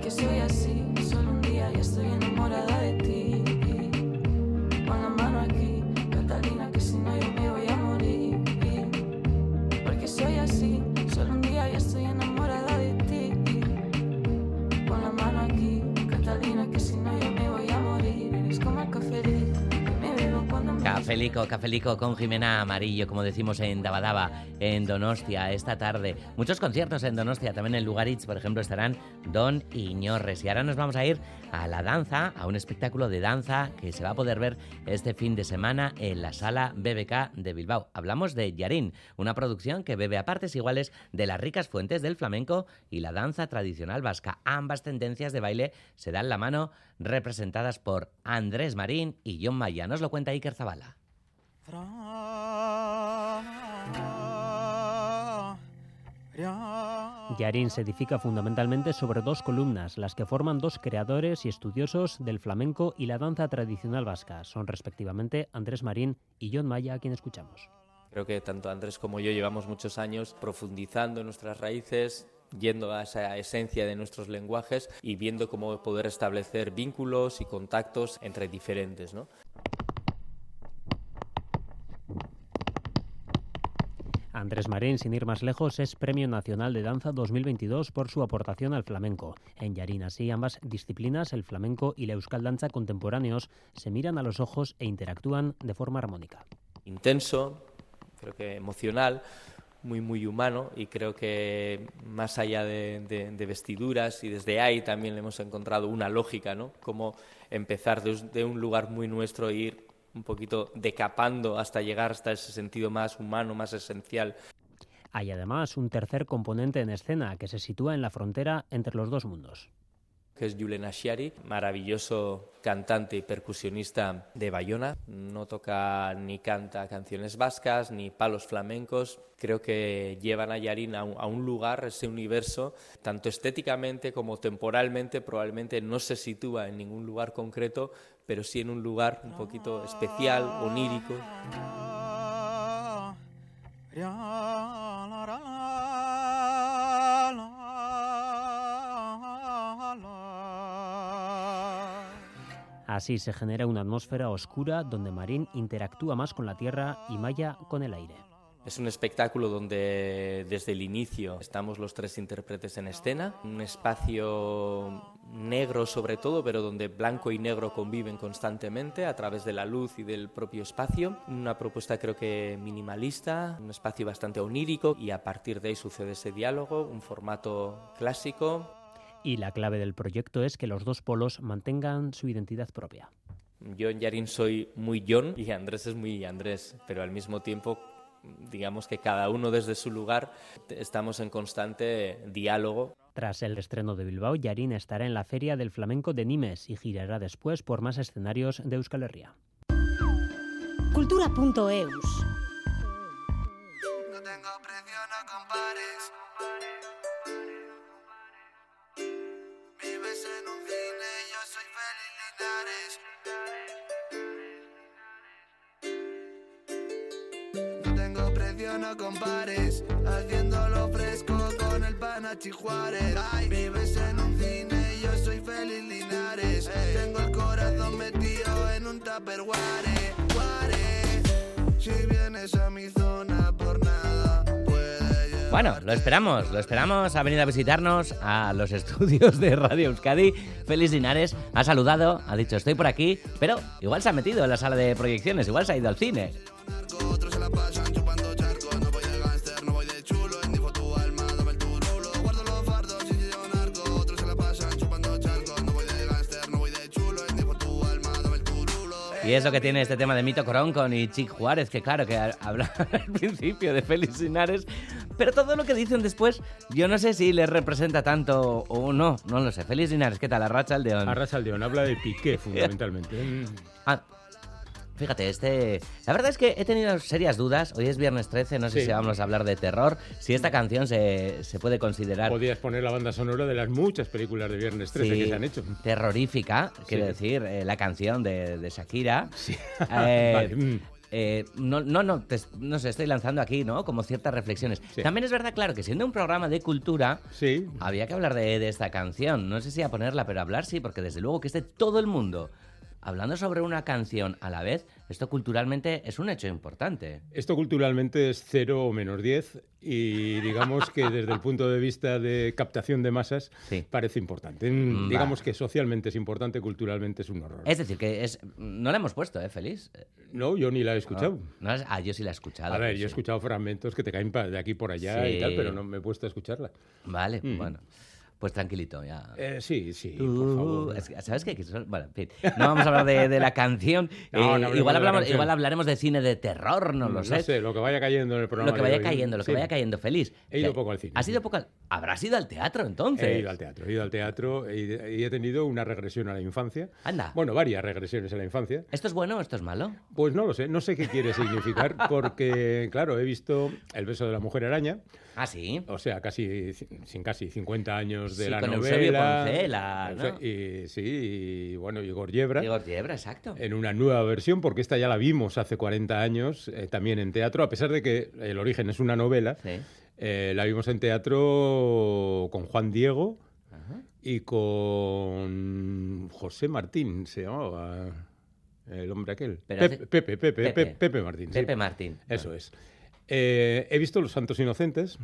que soy así, solo un día ya estoy enamorada Cafelico, cafelico con Jimena Amarillo, como decimos en Dabadaba, en Donostia, esta tarde. Muchos conciertos en Donostia, también en Lugaritz, por ejemplo, estarán Don Iñorres. Y ahora nos vamos a ir a la danza, a un espectáculo de danza que se va a poder ver este fin de semana en la sala BBK de Bilbao. Hablamos de Yarín, una producción que bebe a partes iguales de las ricas fuentes del flamenco y la danza tradicional vasca. Ambas tendencias de baile se dan la mano representadas por Andrés Marín y John Maya. Nos lo cuenta Iker Zabala. Yarín se edifica fundamentalmente sobre dos columnas, las que forman dos creadores y estudiosos del flamenco y la danza tradicional vasca. Son respectivamente Andrés Marín y John Maya, a quien escuchamos. Creo que tanto Andrés como yo llevamos muchos años profundizando en nuestras raíces, yendo a esa esencia de nuestros lenguajes y viendo cómo poder establecer vínculos y contactos entre diferentes. ¿no? Andrés Marín, sin ir más lejos, es Premio Nacional de Danza 2022 por su aportación al flamenco. En Yarín, así, ambas disciplinas, el flamenco y la euskal danza contemporáneos, se miran a los ojos e interactúan de forma armónica. Intenso, creo que emocional, muy, muy humano y creo que más allá de, vestiduras y desde ahí también le hemos encontrado una lógica, ¿no? Cómo empezar de, de un lugar muy nuestro e ir un poquito decapando hasta llegar hasta ese sentido más humano, más esencial. Hay además un tercer componente en escena que se sitúa en la frontera entre los dos mundos que es Julen Ashiari, maravilloso cantante y percusionista de Bayona. No toca ni canta canciones vascas ni palos flamencos. Creo que llevan a Yarín a un, lugar, ese universo, tanto estéticamente como temporalmente, probablemente no se sitúa en ningún lugar concreto, pero sí en un lugar un poquito especial, onírico. Así se genera una atmósfera oscura donde Marín interactúa más con la tierra y Maya con el aire. Es un espectáculo donde desde el inicio estamos los tres intérpretes en escena, un espacio negro sobre todo, pero donde blanco y negro conviven constantemente a través de la luz y del propio espacio. Una propuesta creo que minimalista, un espacio bastante onírico y a partir de ahí sucede ese diálogo, un formato clásico y la clave del proyecto es que los dos polos mantengan su identidad propia. Yo en Yarin soy muy John y Andrés es muy Andrés, pero al mismo tiempo digamos que cada uno desde su lugar estamos en constante diálogo. Tras el estreno de Bilbao, Yarin estará en la Feria del Flamenco de Nimes y girará después por más escenarios de Euskal Herria. Cultura.eus No tengo precio, no compares. Haciéndolo fresco con el Panachi Juárez. Vives en un cine, yo soy Félix Linares. Tengo el corazón metido en un tupperware. Guare. Si vienes a mi zona Bueno, lo esperamos, lo esperamos. Ha venido a visitarnos a los estudios de Radio Euskadi. Félix Linares ha saludado, ha dicho estoy por aquí, pero igual se ha metido en la sala de proyecciones, igual se ha ido al cine. Y es lo que tiene este tema de Mito Coronco y Chic Juárez, que claro, que ha- habla al principio de Félix Linares, pero todo lo que dicen después, yo no sé si les representa tanto o no, no lo sé. Félix Linares, ¿qué tal? Arracha Aldeón. Arracha Aldeón, habla de Piqué fundamentalmente. Ah, fíjate, este... La verdad es que he tenido serias dudas, hoy es viernes 13, no sé Sí. si vamos a hablar de terror, si esta canción se, se puede considerar... Podías poner la banda sonora de las muchas películas de Viernes 13 Sí, que se han hecho. Terrorífica, quiero Sí. decir, eh, la canción de, de Shakira. Eh, Vale, mm. Eh, no, no, no, te- no sé, estoy lanzando aquí, ¿no? Como ciertas reflexiones. También es verdad, claro, que siendo un programa de cultura, había que hablar de, de esta canción. No sé si a ponerla, pero hablar sí, porque desde luego que esté todo el mundo hablando sobre una canción a la vez, esto culturalmente es un hecho importante. Esto culturalmente es 0 o menos 10 y digamos que desde el punto de vista de captación de masas parece importante. Mm, Va. Digamos que socialmente es importante, culturalmente es un horror. Es decir, que es no la hemos puesto, ¿eh, Feliz? No, yo ni la he escuchado. No, ah, yo sí la he escuchado. A ver, yo he escuchado fragmentos que te caen de aquí por allá y tal, pero no me he puesto a escucharla. Vale, Mm. bueno. Pues tranquilito, ya. Eh, sí, sí, por favor. es que, ¿Sabes qué? Bueno, en fin. No vamos a hablar de, de la canción. No, Eh, no igual, hablamos, canción. igual hablaremos de cine de terror, no lo No sé. sé, lo que vaya cayendo en el programa. Lo que vaya cayendo, lo que Sí. vaya cayendo. Feliz. He ido poco al cine. ¿Has ido poco al... Habrás ido al teatro entonces. He ido al teatro, he ido al teatro y, y he tenido una regresión a la infancia. Anda. Bueno, varias regresiones a la infancia. ¿Esto es bueno o esto es malo? Pues no lo sé, no sé qué quiere significar, porque, claro, he visto El beso de la mujer araña. Ah, sí. O sea, casi, sin casi 50 años de Sí, la con novela. Poncela, ¿no? Y, sí, y bueno, Igor Yebra. Igor Yebra, exacto. En una nueva versión, porque esta ya la vimos hace 40 años, eh, también en teatro, a pesar de que el origen es una novela. eh, la vimos en teatro con Juan Diego y con José Martín, se llamaba el hombre aquel. Pepe, hace- Pepe, Pepe, Pepe. Pepe, Pepe Martín. sí. Pepe Martín. Eso es. Eh, he visto Los Santos Inocentes,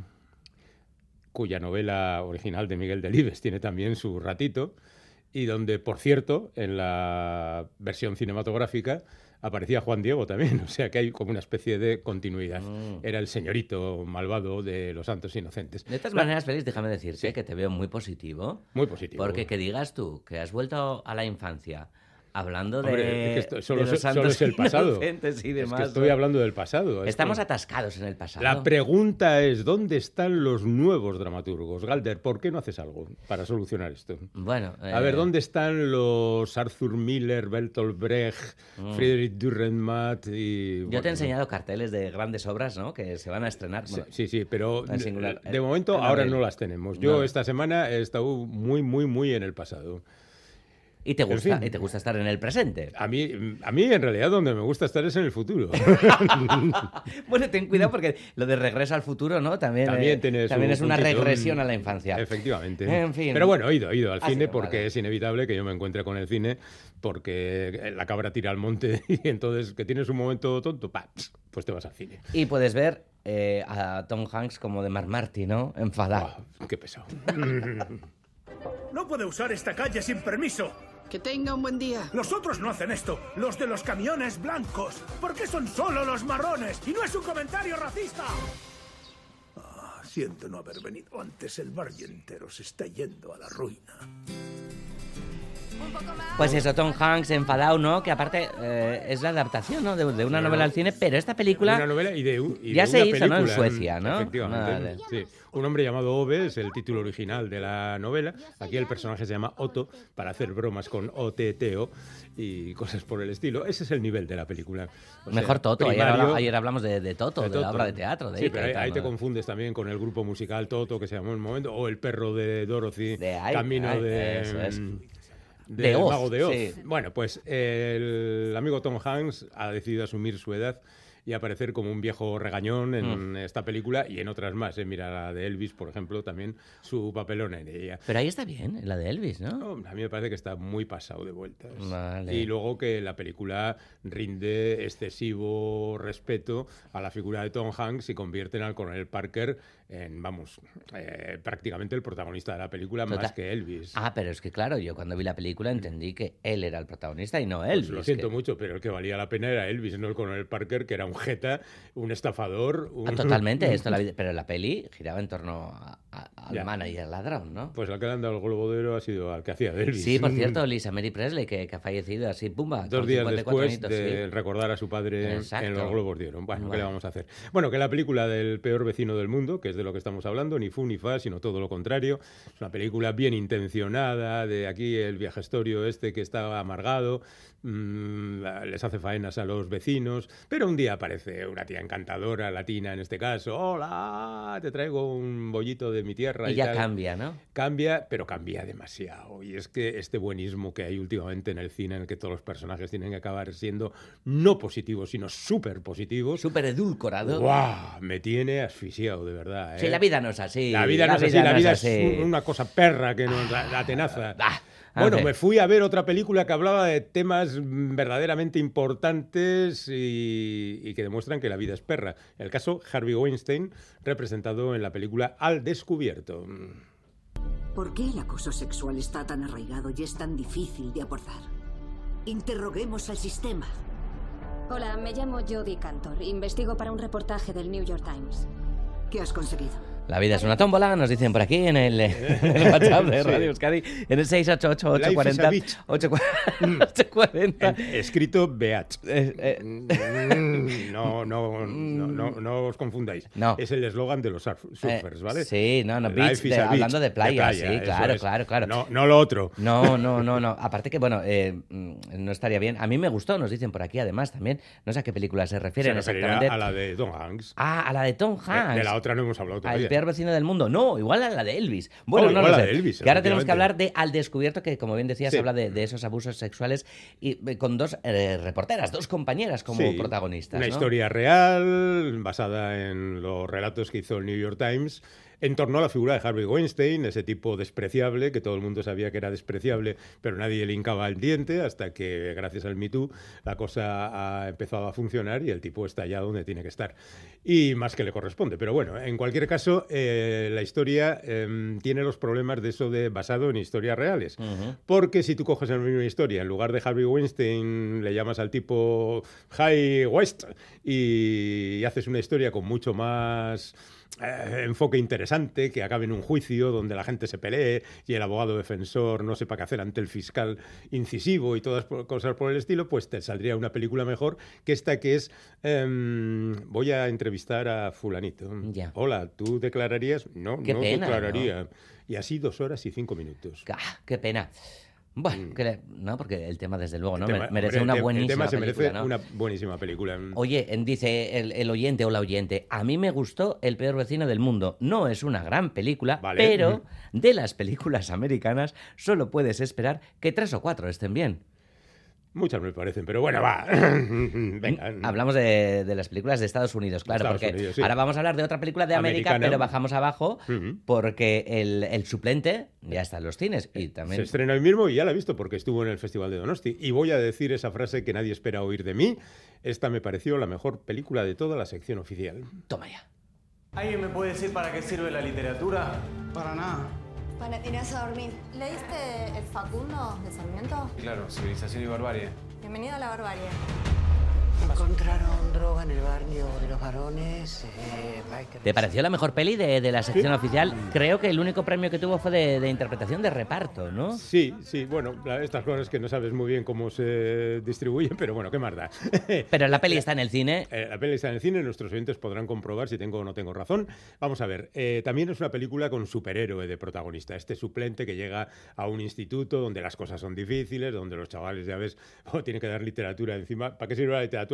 cuya novela original de Miguel Delibes tiene también su ratito, y donde, por cierto, en la versión cinematográfica aparecía Juan Diego también, o sea que hay como una especie de continuidad. Mm. Era el señorito malvado de Los Santos Inocentes. De todas La- maneras, Félix, déjame decirte que te veo muy positivo. Muy positivo. Porque que digas tú que has vuelto a la infancia hablando de, Hombre, es que esto- solo, de los es- solo santos es el pasado. y Es demás. que estoy ¿no? hablando del pasado. es Estamos que- atascados en el pasado. La pregunta es, ¿dónde están los nuevos dramaturgos? Galder, ¿por qué no haces algo para solucionar esto? Bueno, A ver, eh, ¿dónde están los Arthur Miller, Bertolt Brecht, Mm. Friedrich Dürrenmatt y... Yo bueno, te he enseñado carteles de grandes obras, ¿no? Que se van a estrenar. Sí, Bueno, sí, sí, pero de momento En ahora abril. no las tenemos. Yo No. esta semana he estado muy, muy, muy en el pasado. ¿Y te En gusta? fin. ¿Y te gusta estar en el presente? A mí, a mí en realidad donde me gusta estar es en el futuro. bueno, ten cuidado porque lo de regreso al futuro, ¿no? También, También eh, es una regresión mm, a la infancia. Efectivamente. En fin. Pero bueno, he ido, he ido al cine sido, porque vale. es inevitable que yo me encuentre con el cine porque la cabra tira al monte y entonces que tienes un momento tonto, pa, pues te vas al cine. Y puedes ver eh, a Tom Hanks como de Mark Marty, ¿no? Enfadado. qué pesado. No puede usar esta calle sin permiso. Que tenga un buen día. Los otros no hacen esto. Los de los camiones blancos. ¿Por qué son solo los marrones? Y no es un comentario racista. Siento no haber venido antes. El barrio entero se está yendo a la ruina. Pues eso, Tom Hanks enfadado, ¿no? Que aparte eh, es la adaptación, ¿no? De, de una novela al cine, pero esta película Una novela y de, un- y ya de se una hizo, ¿no? En Suecia, ¿no? Efectivamente. Vale. sí. Un hombre llamado Ove es el título original de la novela. Aquí el personaje se llama Otto para hacer bromas con OTTO y cosas por el estilo. Ese es el nivel de la película. O sea, Mejor Toto. Ayer, hablamos de, de Toto, de, de la obra de teatro. De sí, pero ahí, y tal, ahí te confundes también con el grupo musical Toto que se llamó en un momento, o el perro de Dorothy, ahí, camino de, eso es. De del Oz, mago de Oz. sí. Bueno, pues el amigo Tom Hanks ha decidido asumir su edad y aparecer como un viejo regañón en Mm. esta película y en otras más. ¿eh? Mira la de Elvis, por ejemplo, también su papelón en ella. Pero ahí está bien, en la de Elvis, ¿no? No, a mí me parece que está muy pasado de vueltas. Vale. Y luego que la película rinde excesivo respeto a la figura de Tom Hanks y convierten al coronel Parker en, vamos, eh, prácticamente el protagonista de la película más que Elvis. Ah, pero es que claro, yo cuando vi la película entendí que él era el protagonista y no Pues Elvis. lo siento que- mucho, pero el que valía la pena era Elvis, no el coronel Parker, que era un jeta, un estafador. Un... Ah, totalmente, esto la pero la peli giraba en torno a- a- al Ya. manager ladrón, ¿no? Pues al que le han dado el globo de oro ha sido al que hacía de Elvis. Sí, por cierto, Lisa Mary Presley, que, que ha fallecido así, pumba. Dos días 54 después añitos, de sí. recordar a su padre Exacto. en los Globos de Oro. Bueno, ¿qué le vamos a hacer? Bueno, que la película del peor vecino del mundo, que es de lo que estamos hablando, ni fu ni fa, sino todo lo contrario. Es una película bien intencionada, de aquí el viajestorio este que está amargado, mm, les hace faenas a los vecinos, pero un día aparece una tía encantadora, latina en este caso, hola, te traigo un bollito de mi tierra. Y ya tal. cambia, ¿no? Cambia, pero cambia demasiado. Y es que este buenismo que hay últimamente en el cine, en el que todos los personajes tienen que acabar siendo no positivos, sino súper positivos. Súper edulcorado. ¡Guau! Me tiene asfixiado, de verdad. Sí, ¿eh? la vida no es así. La vida no es así, la es vida así. es un- una cosa perra que nos la, la tenaza. a Bueno, ver. me fui a ver otra película que hablaba de temas mm, verdaderamente importantes y, y que demuestran que la vida es perra. El caso Harvey Weinstein, representado en la película Al Descubierto. ¿Por qué el acoso sexual está tan arraigado y es tan difícil de abordar? Interroguemos al sistema. Hola, me llamo Jodie Cantor. Investigo para un reportaje del New York Times. ¿Qué has conseguido? La vida es una tómbola, nos dicen por aquí en el, en el WhatsApp de Sí. Radio Euskadi, en el 688 Life is a 840 bitch. 840. En- escrito Beach. Eh, Mm, No, no, no, no, no os confundáis. No. Es el eslogan de los surf- surfers, Eh, ¿vale? sí, no, no, beach, de- hablando de playa, sí, claro, es. claro, claro. No, no lo otro. No, no, no, no. Aparte que, bueno, eh, mm, no estaría bien. A mí me gustó, nos dicen por aquí además también. No sé a qué película se Se refieren referirá exactamente. a la de Tom Hanks. Ah, a la de Tom Hanks. De, la otra no hemos hablado todavía. Peor vecino del mundo. No, igual a la de Elvis. Bueno, Oh, no lo sé. de Elvis, que ahora tenemos que hablar de Al Descubierto, que como bien decías, Sí. habla de, de esos abusos sexuales y eh, con dos eh, reporteras, dos compañeras como Sí, protagonistas. Una ¿no? historia real, basada en los relatos que hizo el New York Times, en torno a la figura de Harvey Weinstein, ese tipo despreciable, que todo el mundo sabía que era despreciable, pero nadie le hincaba el diente, hasta que gracias al Me Too la cosa ha empezado a funcionar y el tipo está ya donde tiene que estar. Y más que le corresponde. Pero bueno, en cualquier caso, eh, la historia eh, tiene los problemas de eso de basado en historias reales. Porque si tú coges la misma historia, en lugar de Harvey Weinstein, le llamas al tipo High West y haces una historia con mucho más eh, enfoque interesante, que acabe en un juicio donde la gente se pelee y el abogado defensor no sepa qué hacer ante el fiscal incisivo y todas cosas por el estilo, pues te saldría una película mejor que esta que es em, voy a entrevistar a fulanito. Hola, ¿tú declararías? No, Qué no pena, declararía. Y así dos horas y cinco minutos. Ah, qué pena. Bueno, que le- no, porque el tema, desde luego, ¿no? Tema- merece hombre, una buenísima El tema se película, merece ¿no? una buenísima película. Oye, dice el, el oyente o la oyente, a mí me gustó El peor vecino del mundo. No es una gran película, Vale. pero de las películas americanas solo puedes esperar que tres o cuatro estén bien. Muchas me parecen, pero bueno, va. Venga. Hablamos de, de las películas de Estados Unidos, claro, Estados porque Unidos, sí. ahora vamos a hablar de otra película de América, Americana. pero bajamos abajo porque el, el suplente ya está en los cines y Se también... estrena hoy mismo y ya la he visto porque estuvo en el Festival de Donosti. Y voy a decir esa frase que nadie espera oír de mí. Esta me pareció la mejor película de toda la sección oficial. Toma ya. ¿Alguien me puede decir para qué sirve la literatura? Para nada. Para irás a dormir. ¿Leíste El Facundo de Sarmiento? Claro, civilización y barbarie. Bienvenido a la barbarie. Encontraron droga en el barrio de los varones. eh, ¿Te pareció la mejor peli de, de la sección oficial? Creo que el único premio que tuvo fue de, de interpretación de reparto, ¿no? Sí, sí, bueno, estas cosas que no sabes muy bien cómo se distribuyen, pero bueno, qué más da. Pero la peli está en el cine. Eh, la peli está en el cine, nuestros oyentes podrán comprobar si tengo o no tengo razón. Vamos a ver, eh, también es una película con superhéroe de protagonista, este suplente que llega a un instituto donde las cosas son difíciles, donde los chavales, ya ves, oh, tienen que dar literatura encima. ¿Para qué sirve la literatura?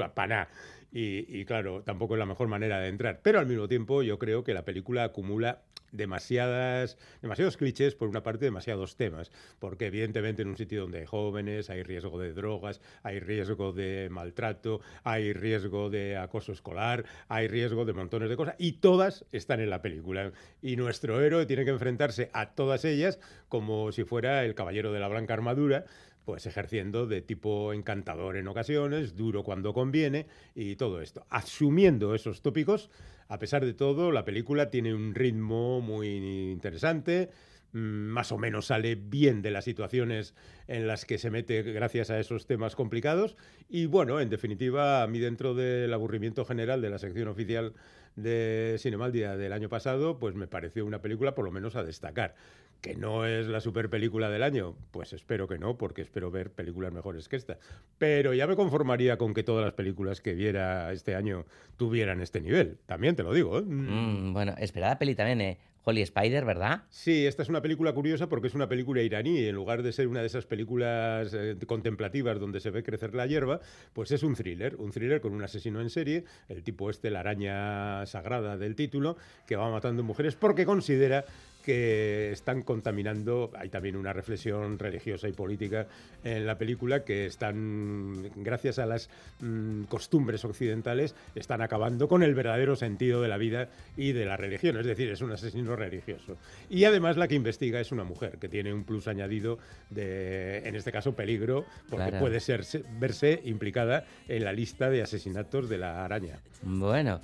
Y, y claro, tampoco es la mejor manera de entrar. Pero al mismo tiempo yo creo que la película acumula demasiadas, demasiados clichés, por una parte, demasiados temas, porque evidentemente en un sitio donde hay jóvenes, hay riesgo de drogas, hay riesgo de maltrato, hay riesgo de acoso escolar, hay riesgo de montones de cosas, y todas están en la película. Y nuestro héroe tiene que enfrentarse a todas ellas como si fuera el caballero de la blanca armadura, pues ejerciendo de tipo encantador en ocasiones, duro cuando conviene y todo esto. Asumiendo esos tópicos, a pesar de todo, la película tiene un ritmo muy interesante, mm, más o menos sale bien de las situaciones en las que se mete gracias a esos temas complicados y bueno, en definitiva, a mí dentro del aburrimiento general de la sección oficial de Cinemaldia del año pasado, pues me pareció una película por lo menos a destacar. ¿Que no es la super película del año? Pues espero que no, porque espero ver películas mejores que esta. Pero ya me conformaría con que todas las películas que viera este año tuvieran este nivel. También te lo digo. ¿eh? Mm, bueno, esperada peli también, ¿eh? Holy Spider, ¿verdad? Sí, esta es una película curiosa porque es una película iraní. En lugar de ser una de esas películas eh, contemplativas donde se ve crecer la hierba, pues es un thriller. Un thriller con un asesino en serie, el tipo este, la araña sagrada del título, que va matando mujeres porque considera que están contaminando, hay también una reflexión religiosa y política en la película, que están, gracias a las mm, costumbres occidentales, están acabando con el verdadero sentido de la vida y de la religión, es decir, es un asesino religioso. Y además la que investiga es una mujer, que tiene un plus añadido de, en este caso, peligro, porque Claro. puede ser, verse implicada en la lista de asesinatos de la araña. Bueno,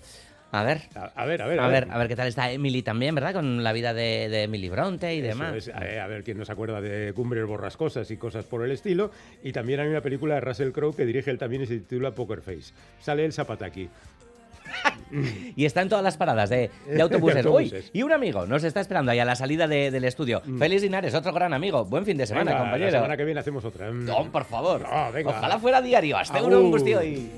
a ver. A, ver, a ver, A ver, a ver qué tal está Emily también, ¿verdad? Con la vida de, de Emily Bronte y Eso demás. es, eh, a ver quién nos acuerda de Cumbres Borrascosas y cosas por el estilo. Y también hay una película de Russell Crowe que dirige él también y se titula Poker Face. Sale el Zapataki. Y está en todas las paradas de, de De autobuses. Uy, autobuses. y un amigo nos está esperando ahí a la salida de- del estudio. Félix Linares, otro gran amigo. Buen fin de semana, Venga, compañero. La semana que viene hacemos otra. No, por favor. No, venga. Ojalá fuera diario. Hasta un gustío y...